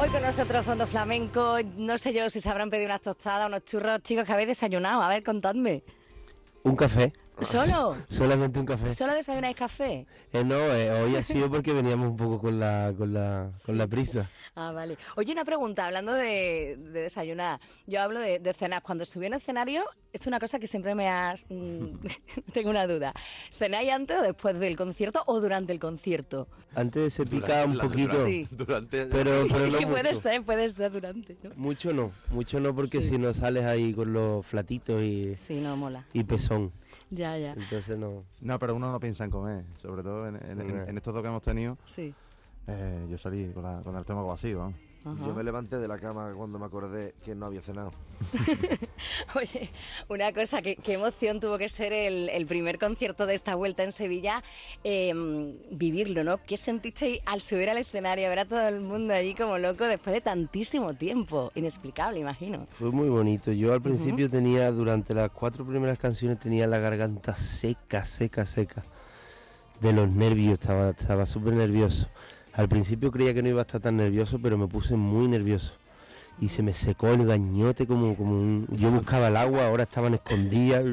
Hoy con nosotros Fondo Flamenco, no sé yo si se habrán pedido unas tostadas, unos churros, chicos, que habéis desayunado, a ver, contadme. Un café. ¿Solo? Solamente un café. ¿Solo desayunáis café? Eh, no, eh, hoy ha sido porque veníamos un poco con la, con la, con la prisa. Ah, vale. Oye, una pregunta, hablando de, de desayunar. Yo hablo de, de cenar. Cuando subí en escenario, esto es una cosa que siempre me has... mm, tengo una duda. ¿Cenáis antes o después del concierto o durante el concierto? Antes se pica un Durante la- poquito, Sí. Durante. pero, pero no que puede mucho. ser, puede ser durante, ¿no? Mucho no, mucho no porque Sí. si no sales ahí con los flatitos y, Sí, no mola. y pezón. Ya, ya. Entonces no. No, pero uno no piensa en comer. Sobre todo en, en- en- estos dos que hemos tenido, Sí. eh, yo salí con, la- con el estómago vacío. vamos. Ajá. Yo me levanté de la cama cuando me acordé que no había cenado. Oye, una cosa, que, qué emoción tuvo que ser el, el primer concierto de esta vuelta en Sevilla, eh, vivirlo, ¿no? ¿Qué sentisteis al subir al escenario, ver a todo el mundo allí como loco después de tantísimo tiempo? Inexplicable, imagino. Fue muy bonito. Yo al principio tenía, durante las cuatro primeras canciones, tenía la garganta seca, seca, seca. De los nervios, estaba estaba súper nervioso. Al principio creía que no iba a estar tan nervioso, pero me puse muy nervioso. Y se me secó el gañote como, como un... Yo buscaba el agua, ahora estaban escondidas.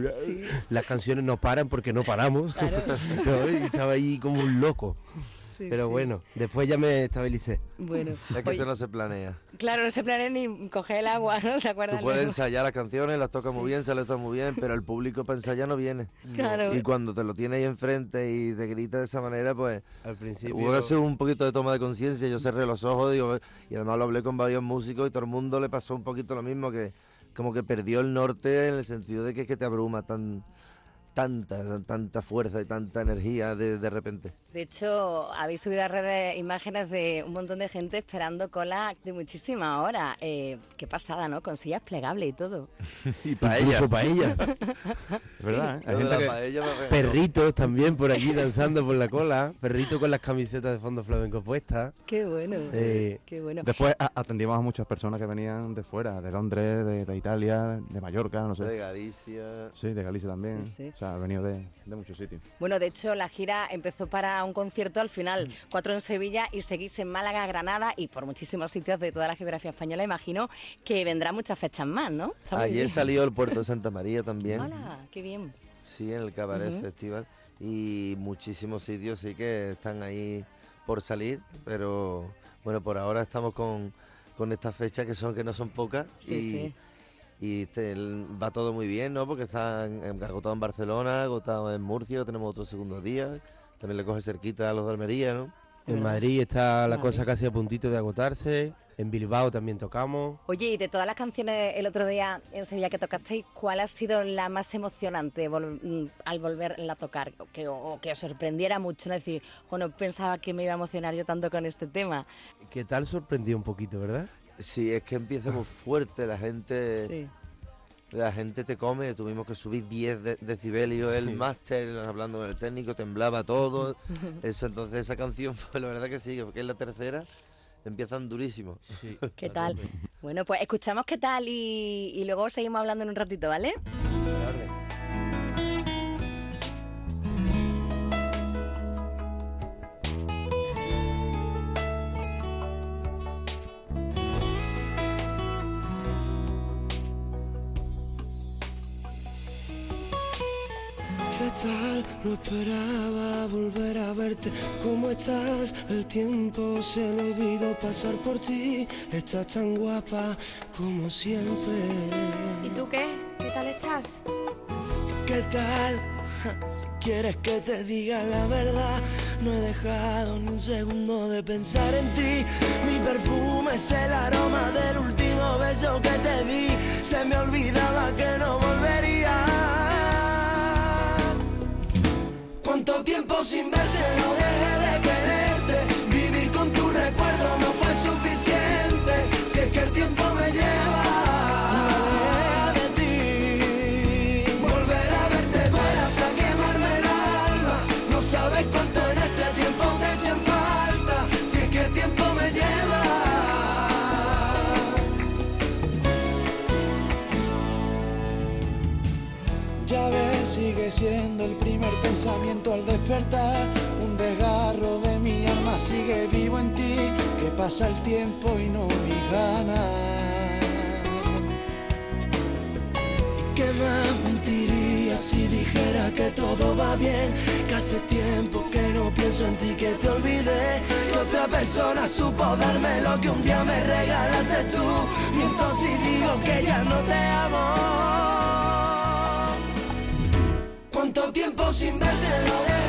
Las canciones no paran porque no paramos. Claro. ¿no? Y estaba ahí como un loco. Sí, Pero sí. bueno, después ya me estabilicé. Bueno, Es que oye, eso no se planea. claro, no se planea ni coger el agua, ¿no? ¿Se acuerdan? Tú puedes ensayar las canciones, las tocas muy bien, sale todo muy bien, pero el público para ensayar no viene. Claro. Y cuando te lo tienes ahí enfrente y te grita de esa manera, pues Al principio... hubo que hacer un poquito de toma de conciencia. Yo cerré los ojos digo, y además lo hablé con varios músicos y todo el mundo le pasó un poquito lo mismo, que como que perdió el norte en el sentido de que, es que te abruma tan tanta, tanta fuerza y tanta energía de, de repente. De hecho, habéis subido a redes imágenes de un montón de gente esperando cola de muchísima hora. Eh, qué pasada, ¿no? Con sillas plegables y todo. Y para Incluso ellas. para ellas. Es verdad, ¿eh? Hay de gente que- paella Perritos también por aquí danzando por la cola. Perritos con las camisetas de fondo flamenco puestas. Qué bueno. Eh, Qué bueno. Después atendíamos a muchas personas que venían de fuera, de Londres, de, de Italia, de Mallorca, no de sé. Galicia. Sí, de Galicia también. Sí, sí. O sea, ha venido de, de muchos sitios. Bueno, de hecho, la gira empezó para un concierto al final, cuatro en Sevilla y seguís en Málaga, Granada y por muchísimos sitios de toda la geografía española. Imagino que vendrán muchas fechas más, ¿no? Ayer bien. salió el puerto de Santa María también. Hola, qué bien. Sí, en el Cabaret. Festival. Y muchísimos sitios sí que están ahí por salir, pero bueno, por ahora estamos con, con estas fechas que son que no son pocas Sí, y, sí. Y este, va todo muy bien, ¿no? Porque están en- agotado en Barcelona, agotado en Murcia, tenemos otro segundo día, también le coge cerquita a los de Almería, ¿no? En Madrid está la Madrid. cosa casi a puntito de agotarse. En Bilbao también tocamos. Oye, y de todas las canciones el otro día en Sevilla que tocasteis, ¿cuál ha sido la más emocionante vol- mm, al volverla a tocar? O que, o que os sorprendiera mucho, ¿no? decir, bueno, pensaba que me iba a emocionar yo tanto con este tema. ¿Qué tal sorprendió un poquito, verdad? Sí, es que empieza muy fuerte, la gente... Sí. La gente te come, tuvimos que subir 10 de- decibelios, el máster, hablando con el técnico, temblaba todo. Eso, entonces esa canción, pues la verdad que sí, porque es la tercera, empiezan durísimo. Sí. ¿Qué tal? Bueno, pues escuchamos qué tal y, y luego seguimos hablando en un ratito, ¿vale? ¿Qué tal? No esperaba volver a verte. ¿Cómo estás? El tiempo se le olvidó pasar por ti. Estás tan guapa como siempre. ¿Y tú qué? ¿Qué tal estás? ¿Qué tal? Si quieres que te diga la verdad, no he dejado ni un segundo de pensar en ti. Mi perfume es el aroma del último beso que te di. Se me olvidaba que no volvería. Tiempo sin verte? No dejé de quererte. Vivir con tu recuerdo no fue suficiente. Si es que el tiempo me lleva pensamiento al despertar, un desgarro de mi alma sigue vivo en ti, que pasa el tiempo y no mis ganas. ¿Qué más mentiría si dijera que todo va bien? Que hace tiempo que no pienso en ti, que te olvidé. Que otra persona supo darme lo que un día me regalaste tú. Miento si digo que ya no te amo. Tanto tiempo sin verte, eh.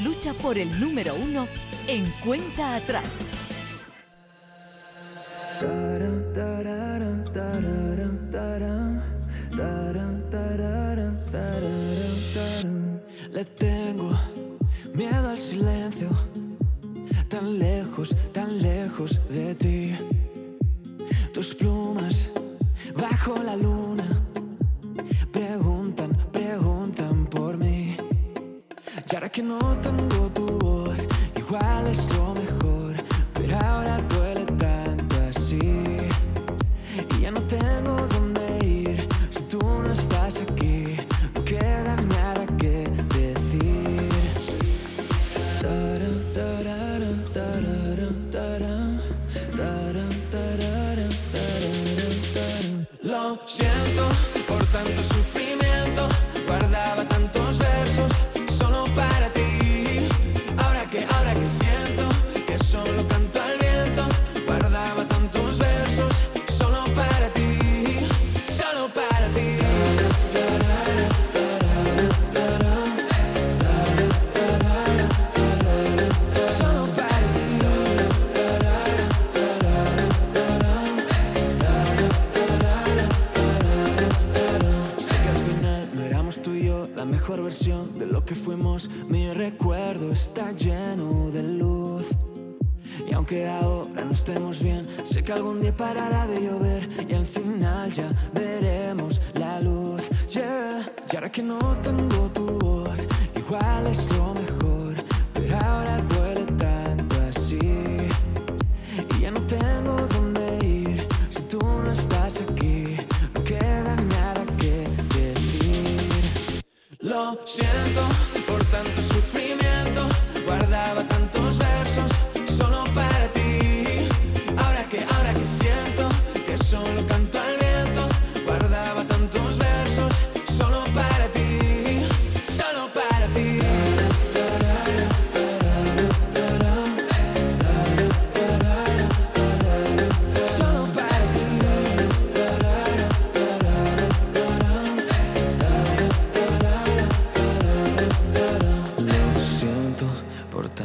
lucha por el número uno en cuenta atrás.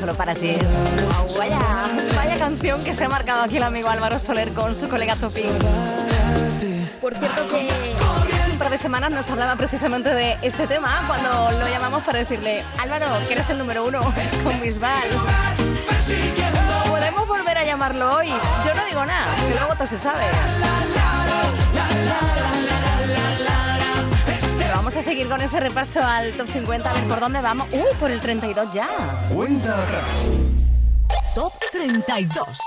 solo para ti. Vaya, canción que se ha marcado aquí el amigo Álvaro Soler con su colega Topi. Por cierto que un par de semanas nos hablaba precisamente de este tema cuando lo llamamos para decirle, Álvaro, que eres el número uno con Bisbal. Podemos volver a llamarlo hoy. Yo no digo nada, que luego todo se sabe. Vamos a seguir con ese repaso al top 50. A ver por dónde vamos. ¡Uh! Por el 32 ya. Cuenta atrás. Top 32.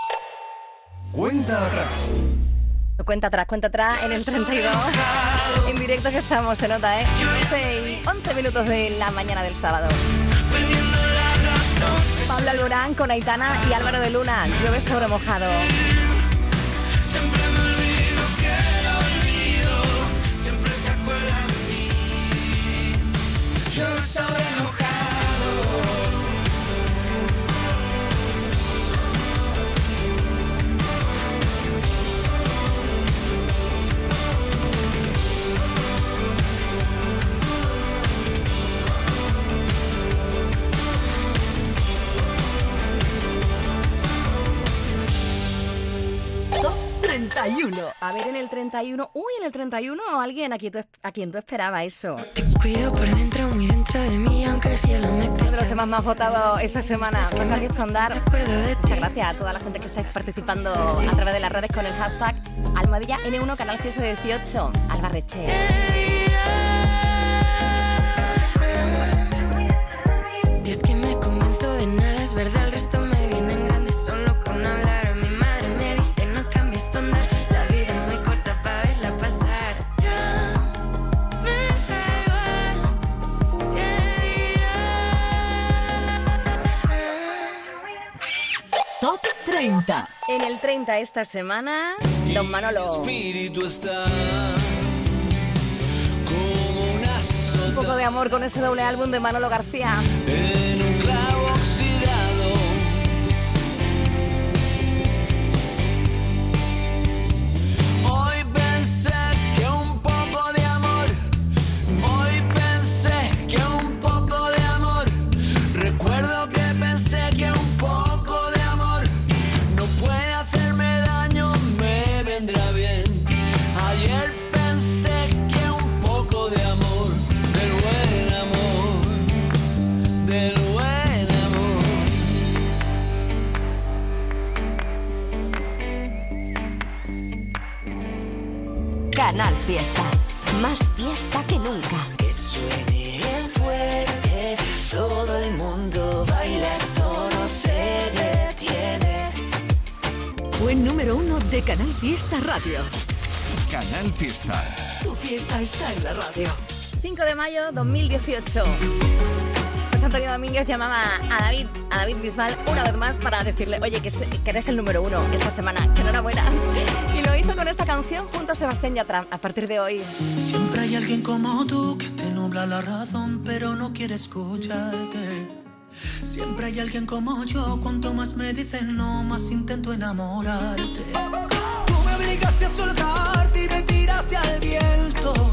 Cuenta atrás. Cuenta atrás, cuenta atrás en el 32. En directo que estamos, se nota, ¿eh? 11, y 11 minutos de la mañana del sábado. Pablo Alborán con Aitana y Álvaro de Luna. Llueve sobre mojado. Top 31. A ver, en el 31. Uy, en el 31 alguien a quien tú, a quien tú esperaba eso. Te cuido por dentro, muy dentro de mí, aunque el cielo me Uno de los temas más votados esta semana. Me ha andar. Muchas gracias a toda la gente que estáis participando a través de las redes con el hashtag Almohadilla N1 Canal Fiesta 18. Albarreche. Es que me convenzo de nada, es verdad, 30. En el 30 esta semana, Don Manolo. espíritu está como una Un poco de amor con ese doble álbum de Manolo García. Canal Fiesta. Más fiesta que nunca. Que suene fuerte, todo el mundo baila, esto no se detiene. Fue número uno de Canal Fiesta Radio. Canal Fiesta. Tu fiesta está en la radio. 5 de mayo 2018. Antonio Domínguez llamaba a David, a David Bisbal una vez más para decirle, oye, que, que eres el número uno esta semana, que enhorabuena. Y lo hizo con esta canción junto a Sebastián Yatra. A partir de hoy, Siempre hay alguien como tú que te nubla la razón, pero no quiere escucharte. Siempre hay alguien como yo, cuanto más me dicen no, más intento enamorarte. Tú me obligaste a soltarte y me tiraste al viento.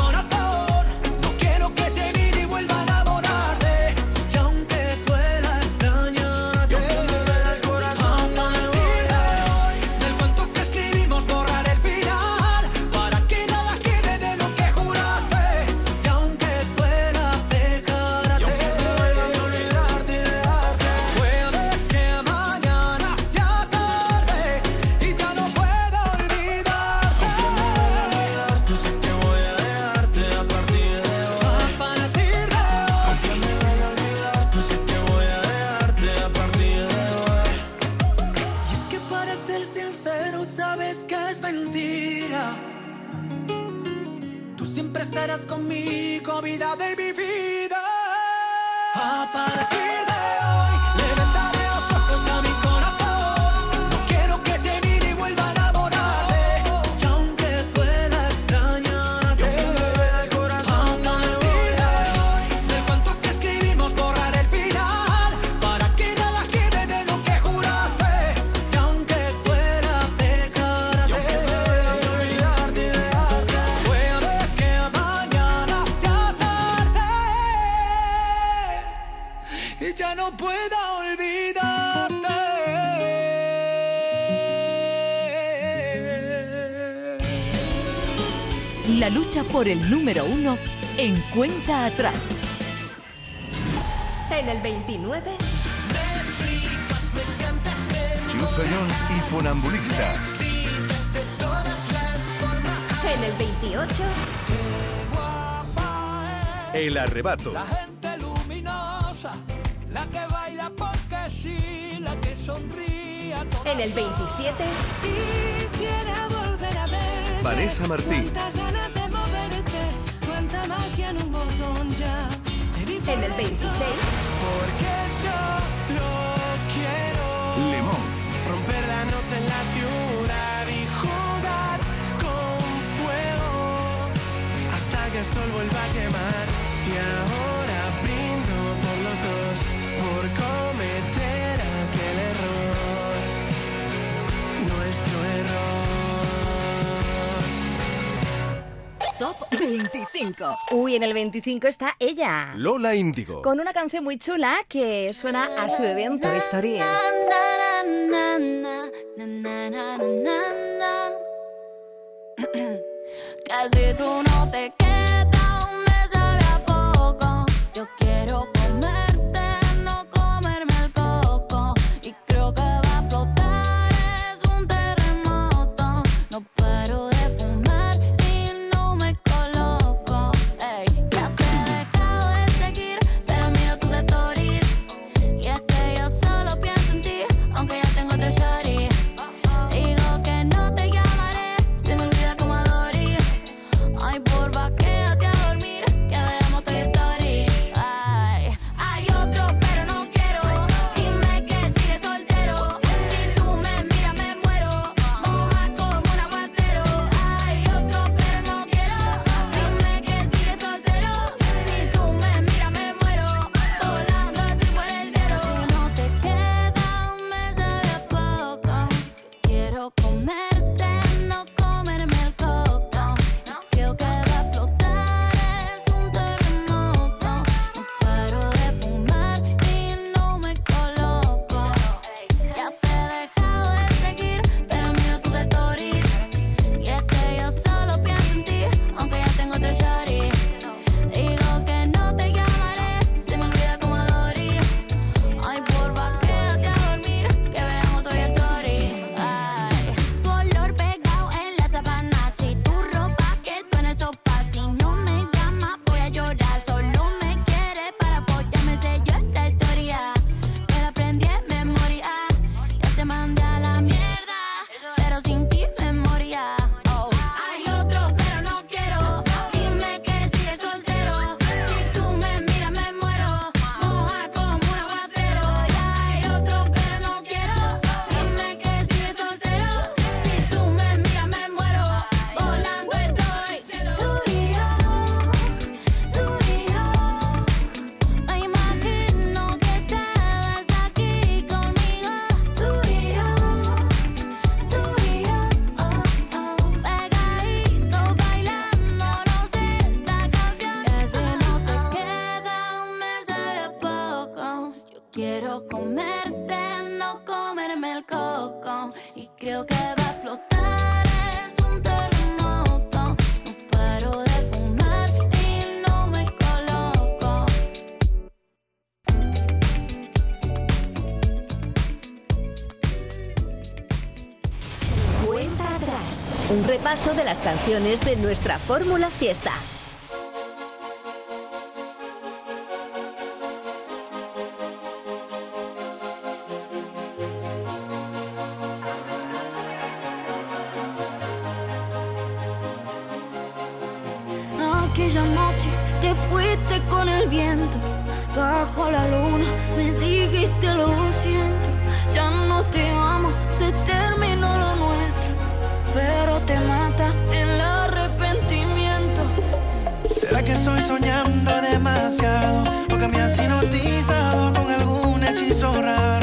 el número uno en cuenta atrás. En el 29. Chuso Jones y Funambulistas. En el 28. El arrebato. La gente luminosa, la que baila porque sí, la que sonríe. En el 27. Quisiera volver a ver. Vanessa Martín. en el 26. Porque yo lo quiero. Lemón. Romper la noche en la ciudad y jugar con fuego hasta que el sol vuelva a quemar. Y ahora Top 25. Uy, en el 25 está ella. Lola Índigo. Con una canción muy chula que suena a su evento historia. Casi tú no te quedas. repaso de las canciones de nuestra Fórmula Fiesta. Aquella noche te fuiste con el viento, bajo la luna me dijiste lo siento, ya no te amo, se terminó lo nuevo pero te mata en el arrepentimiento. ¿Será que estoy soñando demasiado? O que me has hipnotizado con algún hechizo raro.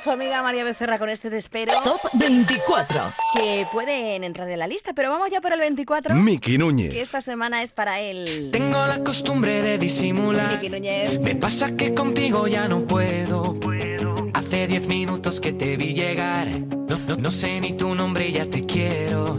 su amiga María Becerra con este despero. Top 24. Que pueden entrar en la lista, pero vamos ya por el 24. Miki Núñez. Que esta semana es para él. Tengo la costumbre de disimular. Miki Núñez. Me pasa que contigo ya no puedo. Hace 10 minutos que te vi llegar. No, no, no, sé ni tu nombre y ya te quiero.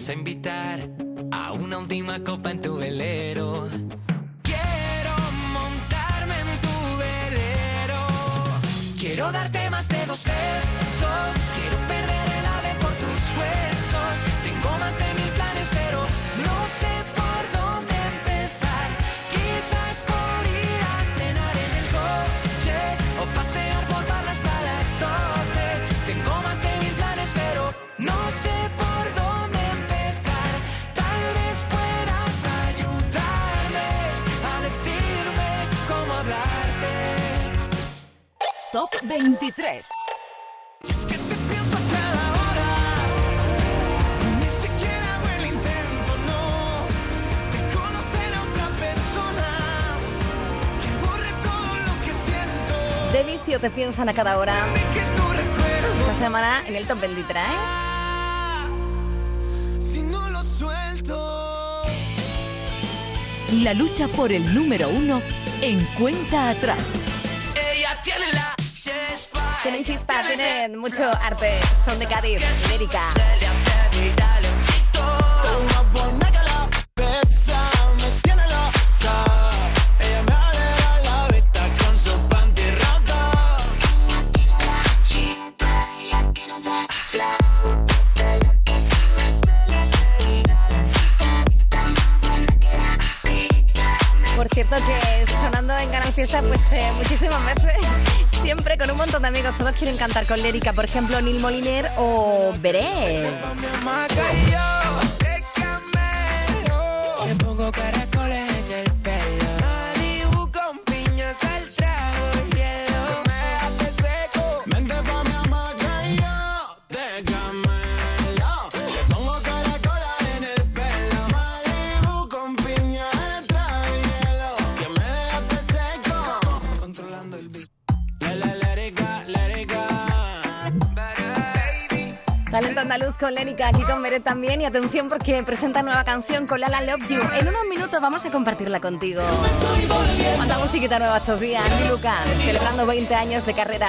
Vas a invitar a una última copa 23. Delicio, te piensan a cada hora. Esta semana en el top 23. Si no lo suelto. La lucha por el número uno en cuenta atrás. Tienen chispa, tienen mucho arte. Son de Cádiz, rota. Por cierto que sonando en Canal Fiesta pues eh, muchísimas veces. Siempre con un montón de amigos. Todos quieren cantar con lírica. Por ejemplo, Neil Moliner o caracoles con Lénica, aquí con Veré también. Y atención porque presenta nueva canción con Lala Love You. En unos minutos vamos a compartirla contigo. Cuánta musiquita nueva estos días. Andy Luca, celebrando 20 años de carrera.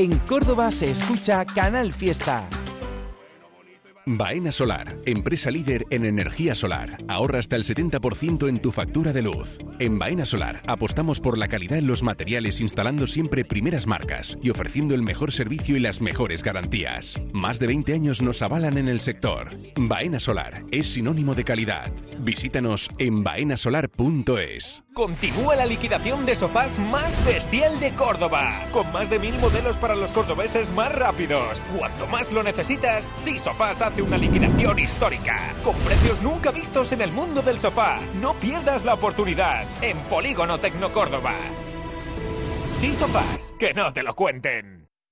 En Córdoba se escucha Canal Fiesta. Baena Solar, empresa líder en energía solar. Ahorra hasta el 70% en tu factura de luz. En Baena Solar apostamos por la calidad en los materiales instalando siempre primeras marcas y ofreciendo el mejor servicio y las mejores garantías. Más de 20 años nos avalan en el sector. Baena Solar es sinónimo de calidad. Visítanos en baenasolar.es. Continúa la liquidación de sofás más bestial de Córdoba, con más de mil modelos para los cordobeses más rápidos. Cuanto más lo necesitas, Sí Sofás hace una liquidación histórica, con precios nunca vistos en el mundo del sofá. No pierdas la oportunidad en Polígono Tecno Córdoba. Sí Sofás, que no te lo cuenten.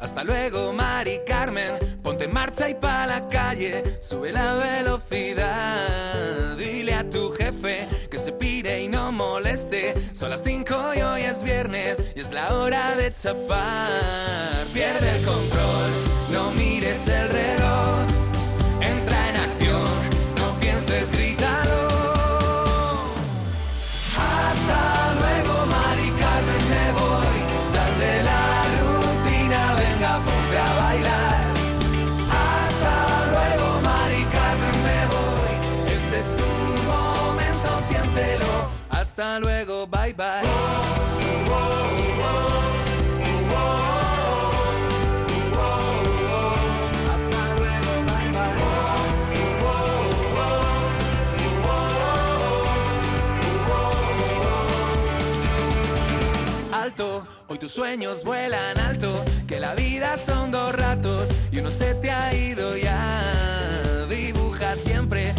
Hasta luego, Mari Carmen. Ponte en marcha y pa' la calle. Sube la velocidad. Dile a tu jefe que se pire y no moleste. Son las 5 y hoy es viernes y es la hora de chapar. Pierde el control, no mires el reloj. Entra en acción, no pienses, grítalo. Hasta luego, Mari Carmen, me voy. Hasta luego, bye bye. Alto, hoy tus sueños vuelan alto, que la vida son dos ratos y uno se te ha ido ya. Dibuja siempre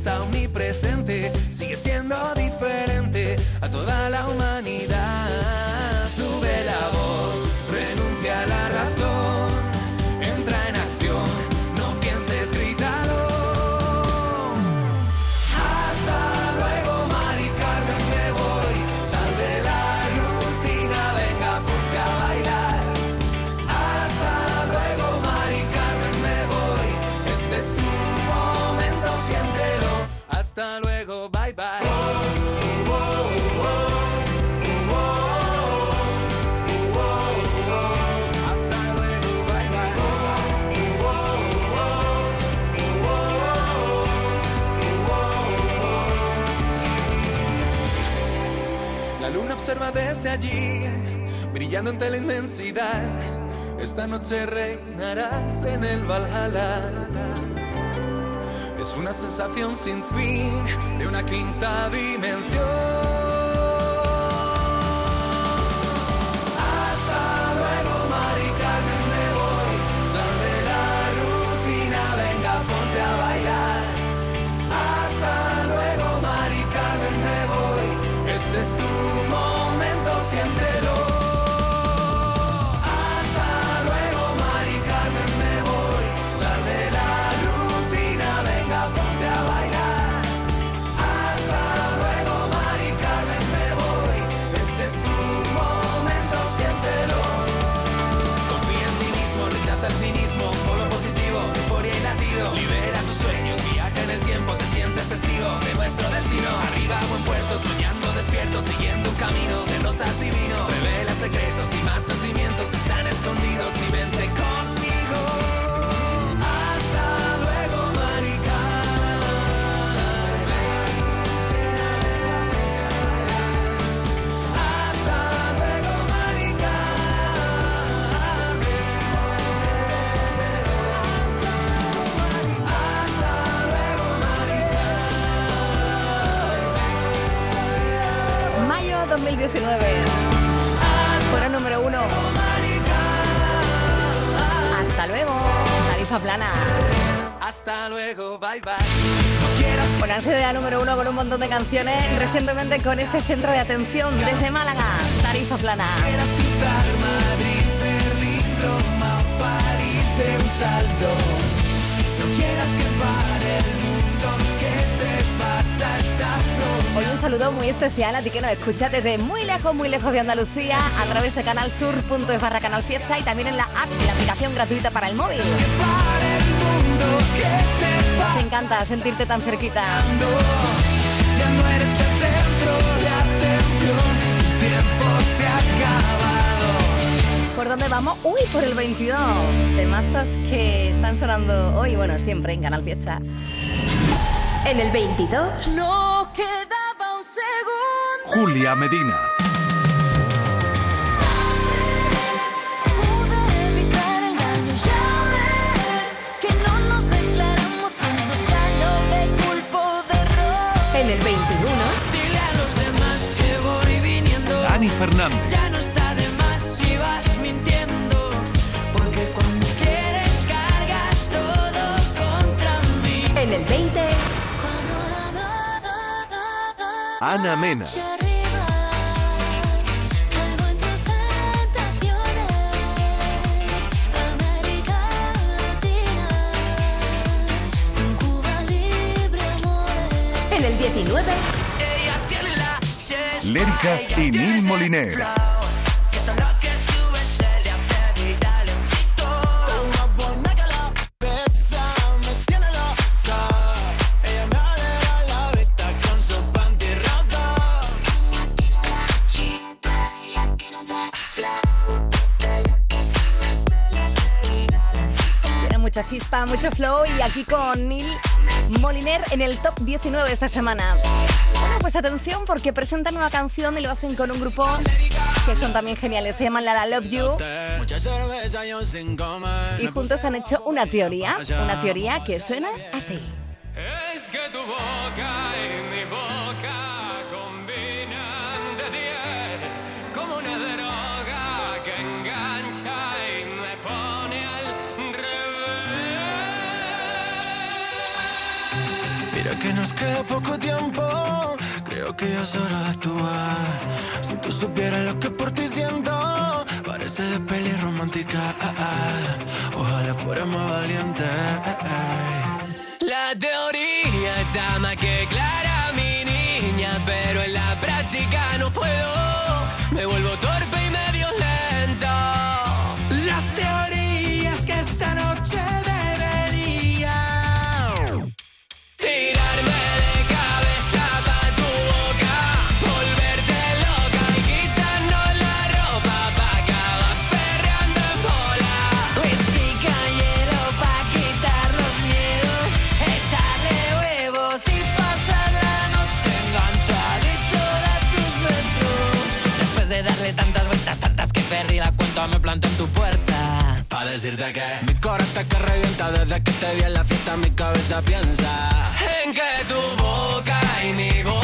sonrisa omnipresente, sigue siendo diferente a toda la humanidad. Sube la voz, renuncia a la razón, observa desde allí, brillando ante la inmensidad. Esta noche reinarás en el Valhalla. Es una sensación sin fin de una quinta dimensión. Hasta luego, rosas y vino. Revela secretos y más sentimientos que están escondidos y 2019. Fuera número uno. Hasta luego. Tarifa plana. Hasta luego, bye bye. Bueno, han sido ya número uno con un montón de canciones. Recientemente con este centro de atención desde Málaga. Tarifa plana. Madrid, Berlín, Roma París de un salto. No quieras que saludo muy especial a ti que nos escuchas desde muy lejos, muy lejos de Andalucía, a través de canalsur.es barra canal fiesta y también en la app y la aplicación gratuita para el móvil. Nos encanta sentirte tan cerquita. ¿Por dónde vamos? Uy, por el 22. Temazos que están sonando hoy, bueno, siempre en Canal Fiesta. En el 22. No segundo. Julia Medina. En el 21. Dile a los demás que voy viniendo. Dani Fernández. Ya no está de más si vas mintiendo, porque cuando quieres cargas todo contra mí. En el 20. Libre, amores. En el 19. Ella tiene la Lérica y Nil Moliner. Mucho flow y aquí con Neil Moliner en el top 19 esta semana. Bueno, pues atención porque presentan nueva canción y lo hacen con un grupo que son también geniales. Se llaman La La Love You y juntos han hecho una teoría, una teoría que suena así. Es que tu boca Mira que nos queda poco tiempo, creo que ya es hora actuar. Si tú supieras lo que por ti siento, parece de peli romántica. Ojalá fuera más valiente. La teoría está más que clara, mi niña, pero en la práctica no puedo. Me vuelvo decirte que mi corazón que revienta desde que te vi en la fiesta, mi cabeza piensa en que tu boca y mi boca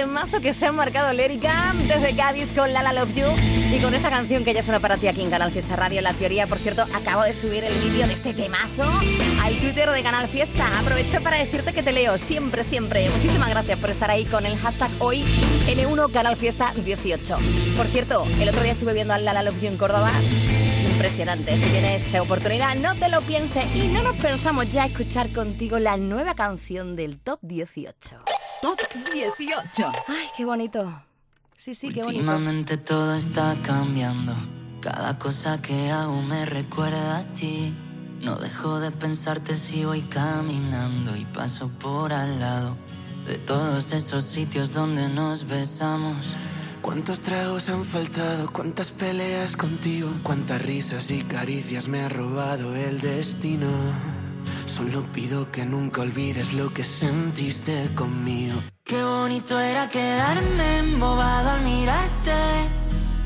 temazo que se han marcado Lérica desde Cádiz con La Love You y con esta canción que ya suena para ti aquí en Canal Fiesta Radio. La teoría, por cierto, acabo de subir el vídeo de este temazo al Twitter de Canal Fiesta. Aprovecho para decirte que te leo siempre, siempre. Muchísimas gracias por estar ahí con el hashtag hoy N1 Canal Fiesta 18. Por cierto, el otro día estuve viendo a La Love You en Córdoba. Impresionante. Si tienes oportunidad, no te lo pienses y no nos pensamos ya escuchar contigo la nueva canción del Top 18. Top 18. Ay, qué bonito. Sí, sí, qué bonito. Últimamente todo está cambiando. Cada cosa que hago me recuerda a ti. No dejo de pensarte si voy caminando y paso por al lado de todos esos sitios donde nos besamos. ¿Cuántos tragos han faltado? ¿Cuántas peleas contigo? ¿Cuántas risas y caricias me ha robado el destino? Solo pido que nunca olvides lo que sentiste conmigo. Qué bonito era quedarme embobado al mirarte.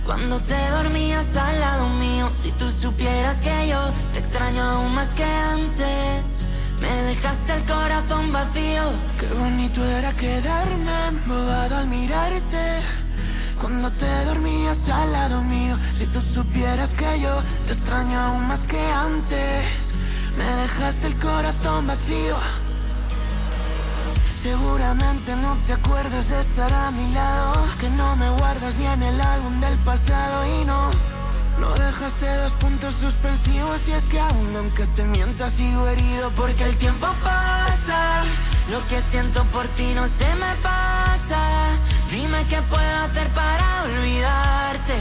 Cuando te dormías al lado mío, si tú supieras que yo te extraño aún más que antes. Me dejaste el corazón vacío. Qué bonito era quedarme embobado al mirarte. Cuando te dormías al lado mío, si tú supieras que yo te extraño aún más que antes. Me dejaste el corazón vacío. Seguramente no te acuerdas de estar a mi lado. Que no me guardas ni en el álbum del pasado y no. No dejaste dos puntos suspensivos y es que aún aunque te mientas sigo herido porque el tiempo pasa. Lo que siento por ti no se me pasa. Dime qué puedo hacer para olvidarte.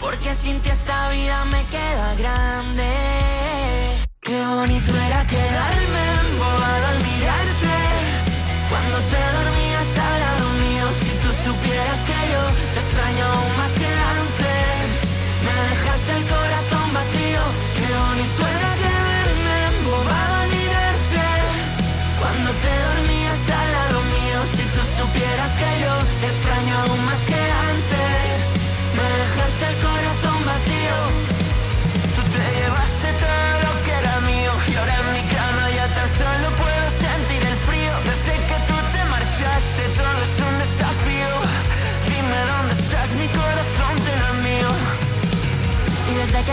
Porque sin ti esta vida me queda grande. Qué bonito era quedarme embobado al mirarte. Cuando te dormías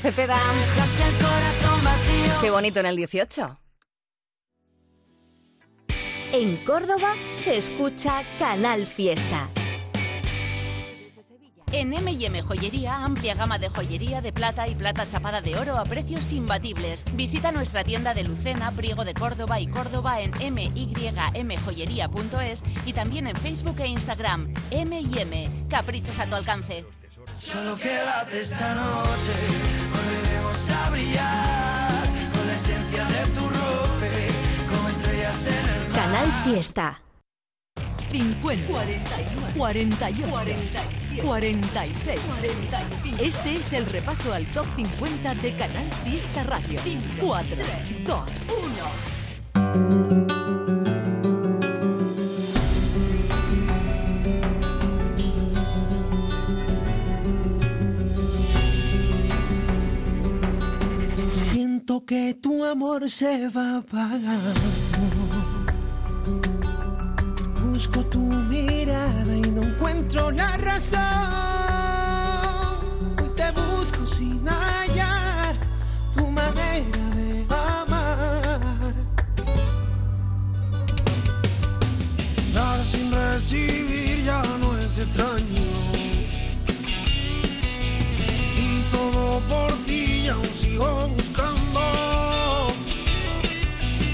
Cepeda. Qué bonito en el 18. En Córdoba se escucha Canal Fiesta. En M&M Joyería, amplia gama de joyería de plata y plata chapada de oro a precios imbatibles. Visita nuestra tienda de Lucena, Priego de Córdoba y Córdoba en mymjoyería.es y también en Facebook e Instagram. M&M, caprichos a tu alcance. Solo quédate esta noche, volveremos a brillar con la esencia de tu roce, como estrellas en el mar. Canal Fiesta. 50, 48, 46, Este es el repaso al top 50 de Canal Fiesta Radio. 4, 2, 1. Que tu amor se va apagando. Busco tu mirada y no encuentro la razón. Y te busco sin hallar tu manera de amar. Dar sin recibir ya no es extraño. Y todo por ti aún sigo buscando.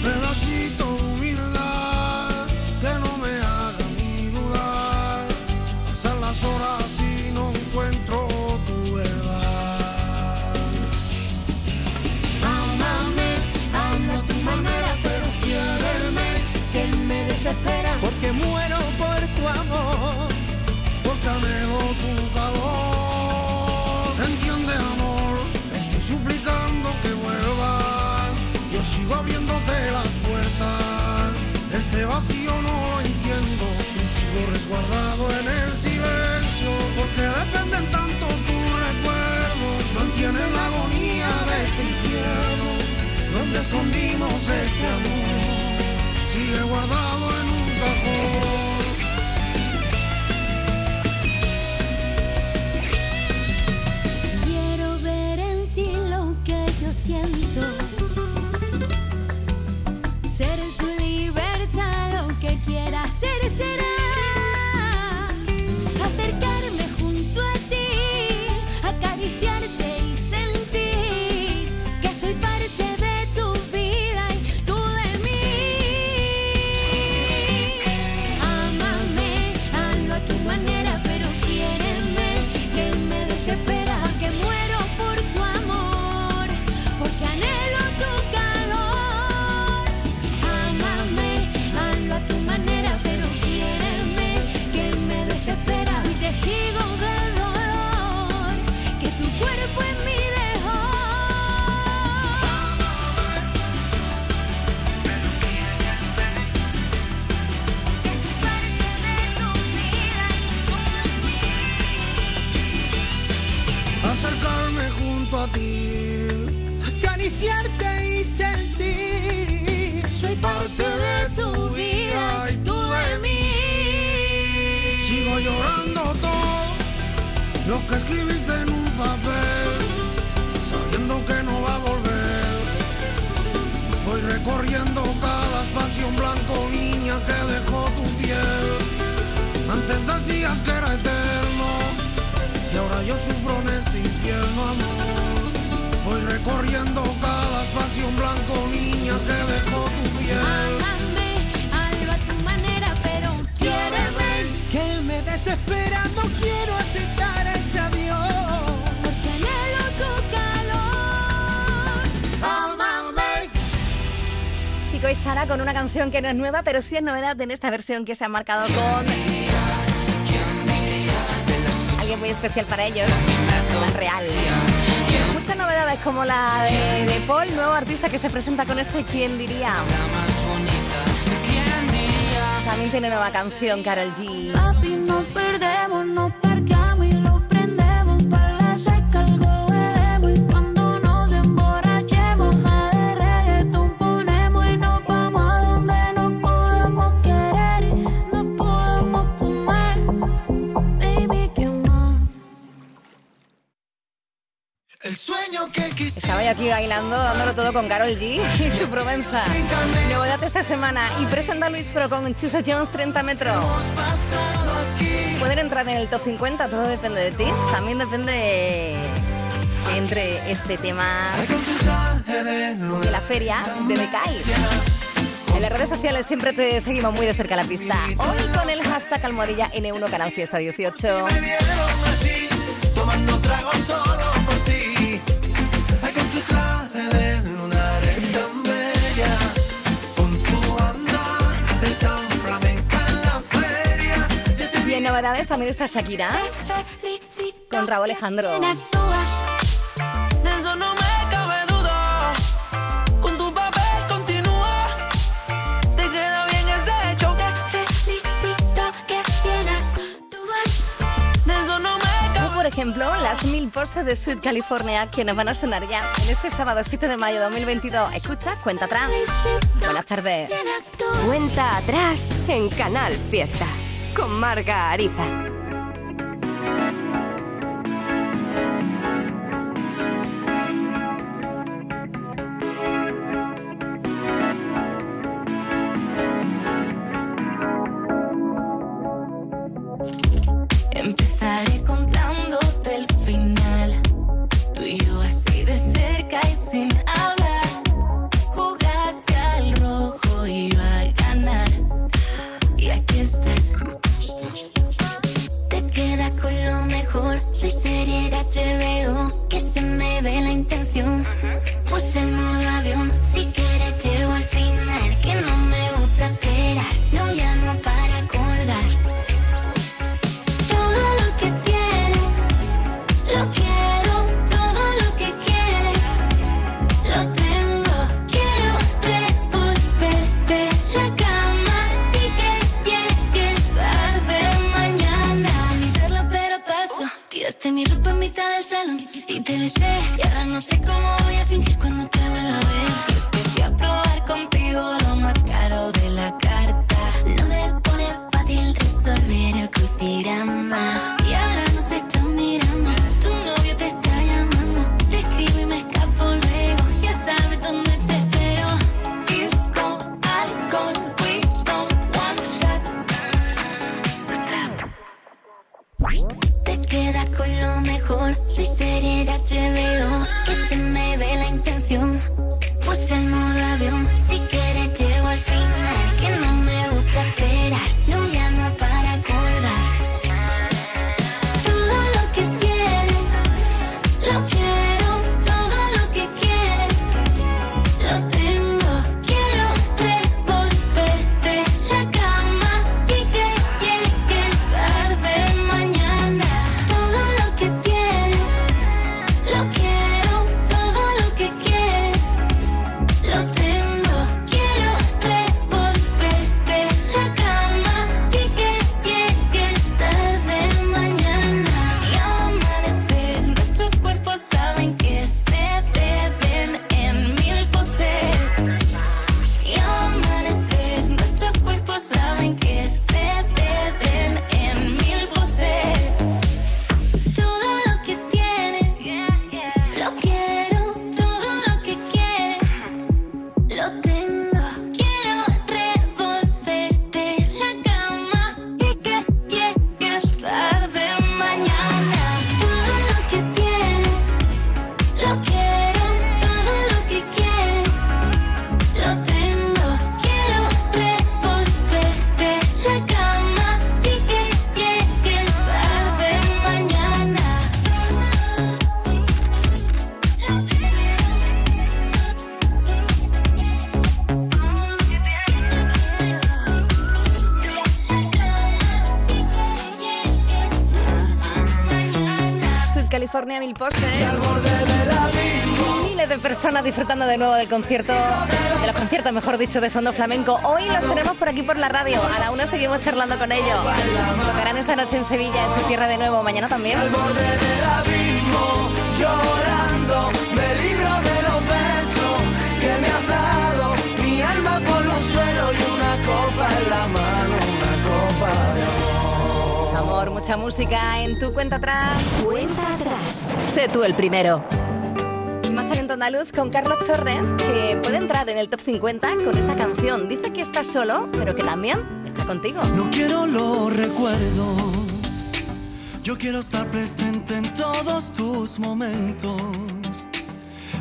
Pedacito humildad que no me haga ni dudar. Pasan las horas y no encuentro Vivo resguardado en el silencio porque dependen tanto tus recuerdos. Mantienen la agonía de este infierno donde escondimos este amor. Sigue guardado en y sentir. Soy parte de tu vida y tú de mí. Sigo llorando todo lo que escribiste en un papel, sabiendo que no va a volver. Voy recorriendo cada espacio en blanco, niña, que dejó tu piel. Antes decías que era eterno. Y ahora yo sufro en este infierno, amor. Voy recorriendo cada espacio en blanco, niña, que dejó tu piel. Ámame, hazlo a tu manera, pero quiéreme. Que me desespera, no quiero aceptar este adiós. Porque anhelo tu calor. Ámame. Chico y Sara con una canción que no es nueva, pero sí es novedad en esta versión que se ha marcado con alguien muy especial para ellos, más real. Muchas novedades como la de, de Paul, nuevo artista que se presenta con este ¿Quién diría? También tiene nueva canción Carol G. Estaba yo aquí bailando, dándolo todo con Carol G y su Provenza. Novedad esta semana. Y presenta Luis Pro con Chusa Jones 30 metros. Pueden entrar en el top 50, todo depende de ti. También depende entre este tema de la feria de Decay. En las redes sociales siempre te seguimos muy de cerca la pista. Hoy con el hashtag almohadilla N1 Canal Fiesta 18. Novedades también está Shakira con Raúl Alejandro. Por ejemplo las mil poses de Sweet California que nos van a sonar ya en este sábado 7 de mayo de 2022. Escucha, cuenta atrás. Buenas tardes. Cuenta atrás en Canal Fiesta con Marga Ariza. California, mil. Miles de personas disfrutando de nuevo del concierto, de los conciertos, mejor dicho, de fondo flamenco. Hoy los tenemos por aquí por la radio. A la una seguimos charlando con ellos. Tocarán esta noche en Sevilla, en su tierra de nuevo. Mañana también. Al borde del abismo, llorando, amor. Mucha música en tu cuenta atrás. Cuenta atrás. Sé tú el primero. Más talento andaluz con Carlos Torres, que puede entrar en el top 50 con esta canción. Dice que está solo, pero que también está contigo. No quiero los recuerdos. Yo quiero estar presente en todos tus momentos.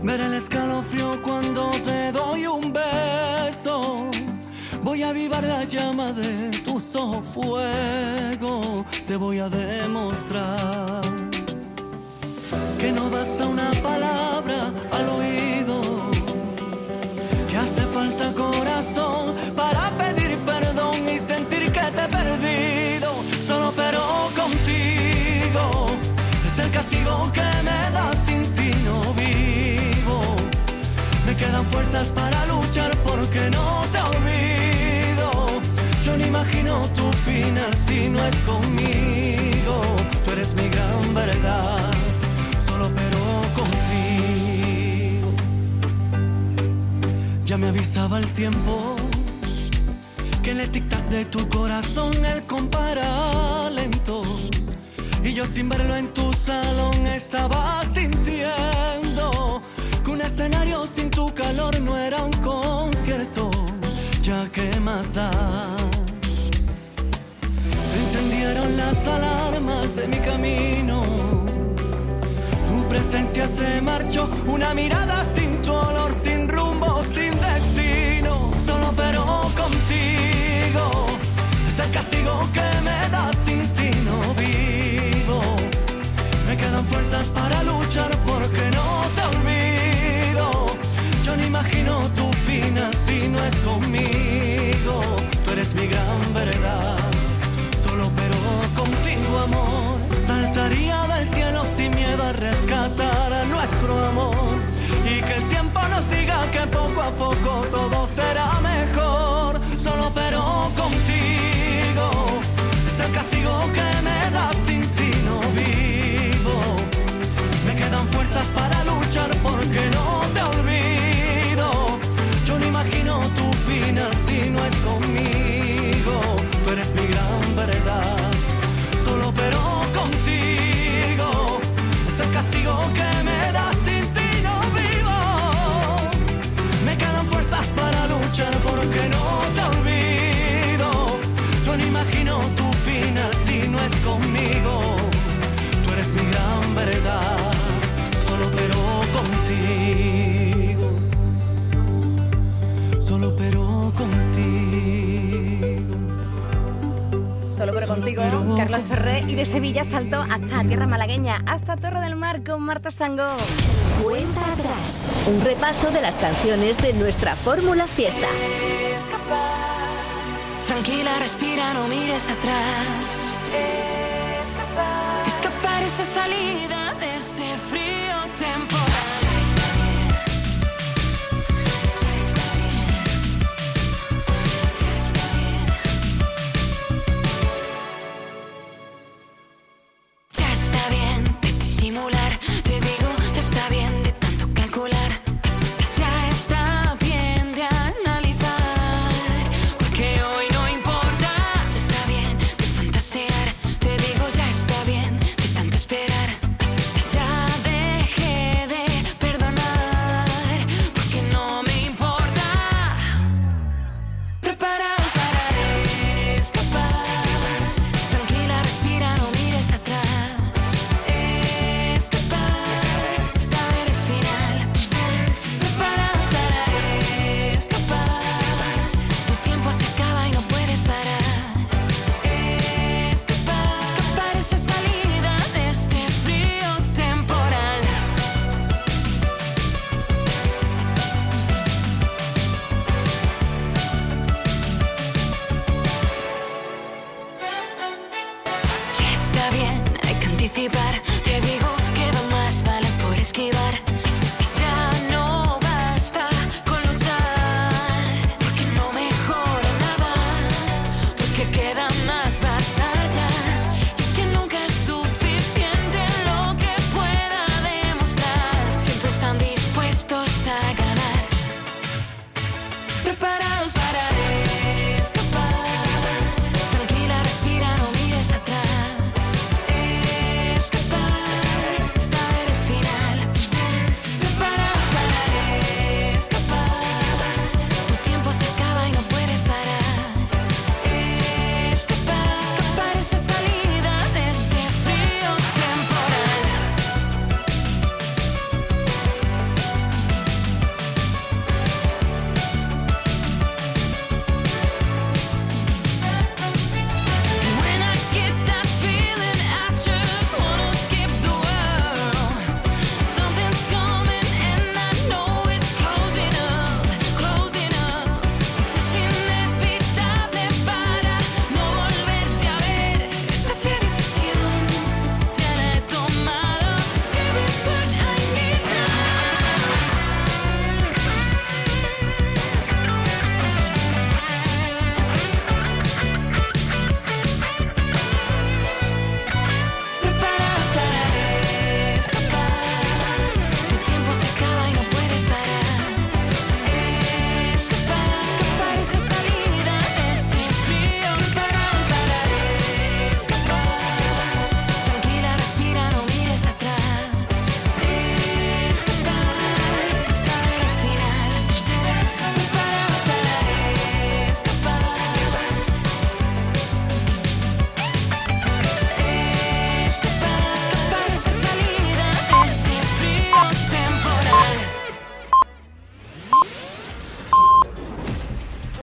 Ver el escalofrío cuando te doy un beso. Voy a avivar la llama de tus ojos fuego. Te voy a demostrar que no basta una palabra al oído. Que hace falta corazón para pedir perdón y sentir que te he perdido. Solo pero contigo es el castigo que me da sin ti no vivo. Me quedan fuerzas para luchar porque no te olvido. Imagino tu final si no es conmigo. Tú eres mi gran verdad, solo pero contigo. Ya me avisaba el tiempo que el tic-tac de tu corazón el compara lento. Y yo sin verlo en tu salón estaba sintiendo que un escenario sin tu calor no era un concierto. Ya que más da. Encendieron las alarmas de mi camino. Tu presencia se marchó, una mirada sin tu olor, sin rumbo, sin destino. Solo pero contigo es el castigo que me da sin ti no vivo. Me quedan fuerzas para luchar porque no te olvido. Yo no imagino tu final si no es conmigo. Tú eres mi gran verdad saltaría del cielo sin miedo a rescatar a nuestro amor. Y que el tiempo nos siga que poco a poco todo será mejor. Solo pero contigo es el castigo que me da sin ti no vivo. Me quedan fuerzas para luchar porque no Solo pero contigo, Carlos Torres. Y de Sevilla saltó hasta Tierra Malagueña, hasta Torre del Mar con Marta Sango. Cuenta atrás. Un repaso de las canciones de nuestra fórmula fiesta. Tranquila, respira, no mires atrás. Escapar, esa salida.